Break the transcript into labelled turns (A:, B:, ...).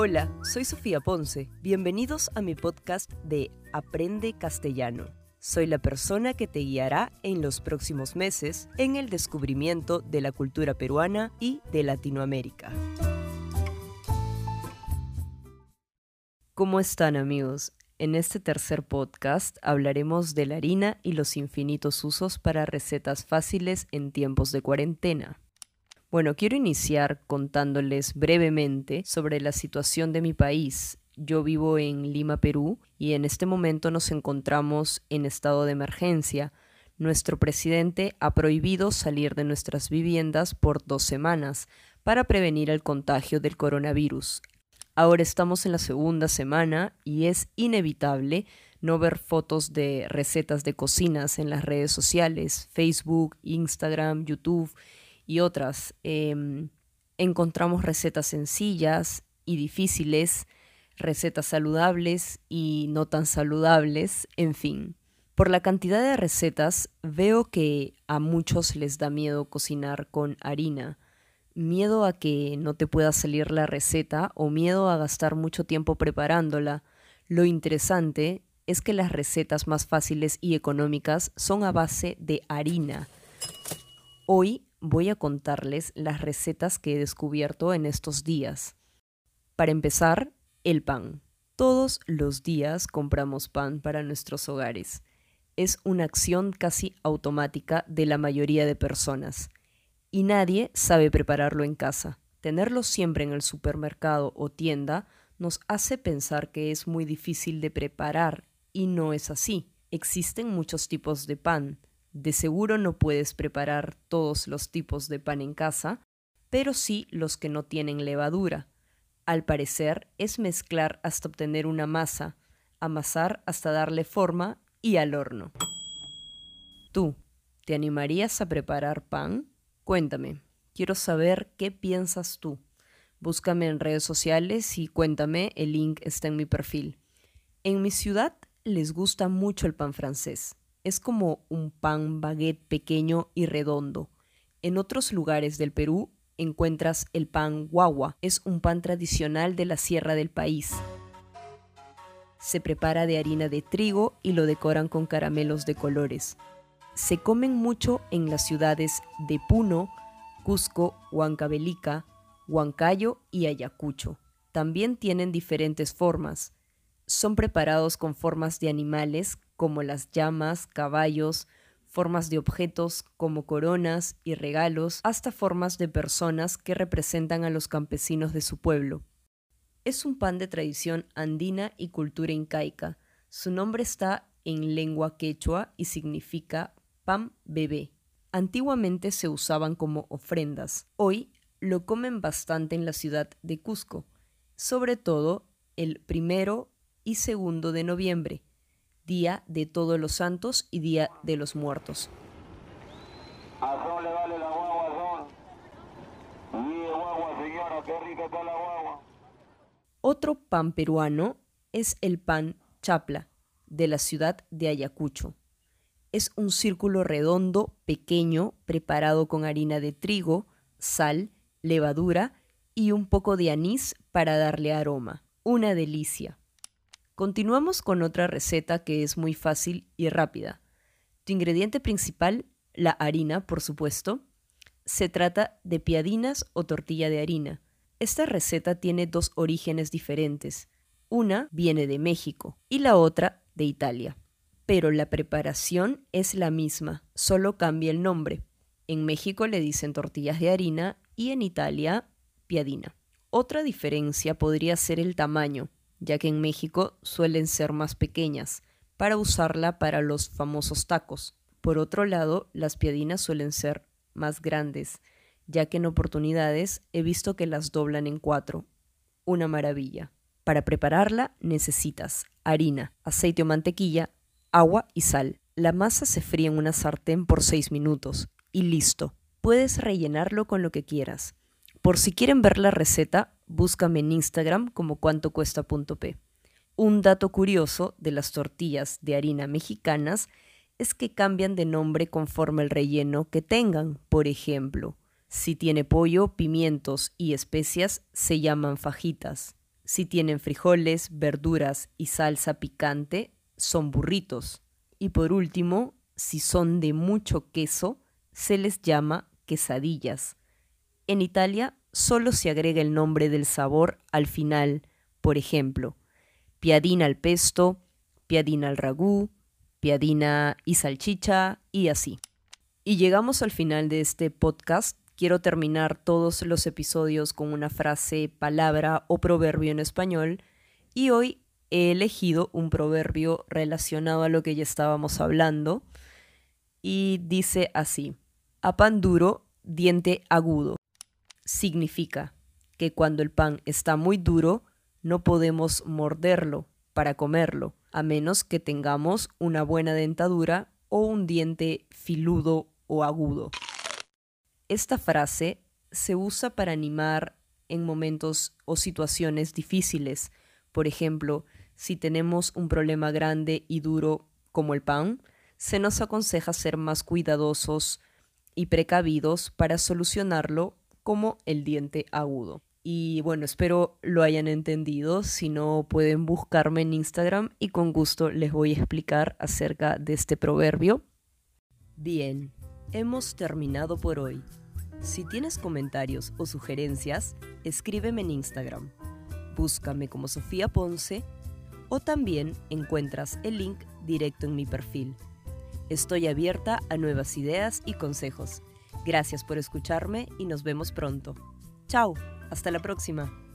A: Hola, soy Sofía Ponce. Bienvenidos a mi podcast de Aprende Castellano. Soy la persona que te guiará en los próximos meses en el descubrimiento de la cultura peruana y de Latinoamérica. ¿Cómo están amigos? En este tercer podcast hablaremos de la harina y los infinitos usos para recetas fáciles en tiempos de cuarentena. Bueno, quiero iniciar contándoles brevemente sobre la situación de mi país. Yo vivo en Lima, Perú, y en este momento nos encontramos en estado de emergencia. Nuestro presidente ha prohibido salir de nuestras viviendas por dos semanas para prevenir el contagio del coronavirus. Ahora estamos en la segunda semana y es inevitable no ver fotos de recetas de cocinas en las redes sociales, Facebook, Instagram, YouTube y otras. Em, encontramos recetas sencillas y difíciles, recetas saludables y no tan saludables, en fin. Por la cantidad de recetas, veo que a muchos les da miedo cocinar con harina miedo a que no te pueda salir la receta o miedo a gastar mucho tiempo preparándola. Lo interesante es que las recetas más fáciles y económicas son a base de harina. Hoy voy a contarles las recetas que he descubierto en estos días. Para empezar, el pan. Todos los días compramos pan para nuestros hogares. Es una acción casi automática de la mayoría de personas y nadie sabe prepararlo en casa. Tenerlo siempre en el supermercado o tienda nos hace pensar que es muy difícil de preparar y no es así. Existen muchos tipos de pan. De seguro no puedes preparar todos los tipos de pan en casa, pero sí los que no tienen levadura. Al parecer es mezclar hasta obtener una masa, amasar hasta darle forma y al horno. ¿Tú te animarías a preparar pan? Cuéntame, quiero saber qué piensas tú. Búscame en redes sociales y cuéntame, el link está en mi perfil. En mi ciudad les gusta mucho el pan francés. Es como un pan baguette pequeño y redondo. En otros lugares del Perú encuentras el pan guagua. Es un pan tradicional de la sierra del país. Se prepara de harina de trigo y lo decoran con caramelos de colores se comen mucho en las ciudades de Puno, Cusco, Huancavelica, Huancayo y Ayacucho. También tienen diferentes formas. Son preparados con formas de animales como las llamas, caballos, formas de objetos como coronas y regalos, hasta formas de personas que representan a los campesinos de su pueblo. Es un pan de tradición andina y cultura incaica. Su nombre está en lengua quechua y significa pan bebé. Antiguamente se usaban como ofrendas. Hoy lo comen bastante en la ciudad de Cusco, sobre todo el primero y segundo de noviembre, día de todos los santos y día de los muertos. Otro pan peruano es el pan chapla, de la ciudad de Ayacucho es un círculo redondo, pequeño, preparado con harina de trigo, sal, levadura y un poco de anís para darle aroma. Una delicia. Continuamos con otra receta que es muy fácil y rápida. Tu ingrediente principal, la harina, por supuesto. Se trata de piadinas o tortilla de harina. Esta receta tiene dos orígenes diferentes. Una viene de México y la otra de Italia pero la preparación es la misma, solo cambia el nombre. En México le dicen tortillas de harina y en Italia piadina. Otra diferencia podría ser el tamaño, ya que en México suelen ser más pequeñas, para usarla para los famosos tacos. Por otro lado, las piadinas suelen ser más grandes, ya que en oportunidades he visto que las doblan en cuatro. Una maravilla. Para prepararla necesitas harina, aceite o mantequilla, agua y sal. La masa se fría en una sartén por 6 minutos y listo. Puedes rellenarlo con lo que quieras. Por si quieren ver la receta, búscame en Instagram como cuantocuesta.p. Un dato curioso de las tortillas de harina mexicanas es que cambian de nombre conforme el relleno que tengan. Por ejemplo, si tiene pollo, pimientos y especias, se llaman fajitas. Si tienen frijoles, verduras y salsa picante, son burritos. Y por último, si son de mucho queso, se les llama quesadillas. En Italia solo se agrega el nombre del sabor al final, por ejemplo, piadina al pesto, piadina al ragú, piadina y salchicha y así. Y llegamos al final de este podcast. Quiero terminar todos los episodios con una frase, palabra o proverbio en español y hoy he elegido un proverbio relacionado a lo que ya estábamos hablando y dice así, a pan duro, diente agudo. Significa que cuando el pan está muy duro, no podemos morderlo para comerlo, a menos que tengamos una buena dentadura o un diente filudo o agudo. Esta frase se usa para animar en momentos o situaciones difíciles. Por ejemplo, si tenemos un problema grande y duro como el pan, se nos aconseja ser más cuidadosos y precavidos para solucionarlo como el diente agudo. Y bueno, espero lo hayan entendido. Si no, pueden buscarme en Instagram y con gusto les voy a explicar acerca de este proverbio. Bien, hemos terminado por hoy. Si tienes comentarios o sugerencias, escríbeme en Instagram. Búscame como Sofía Ponce o también encuentras el link directo en mi perfil. Estoy abierta a nuevas ideas y consejos. Gracias por escucharme y nos vemos pronto. Chao, hasta la próxima.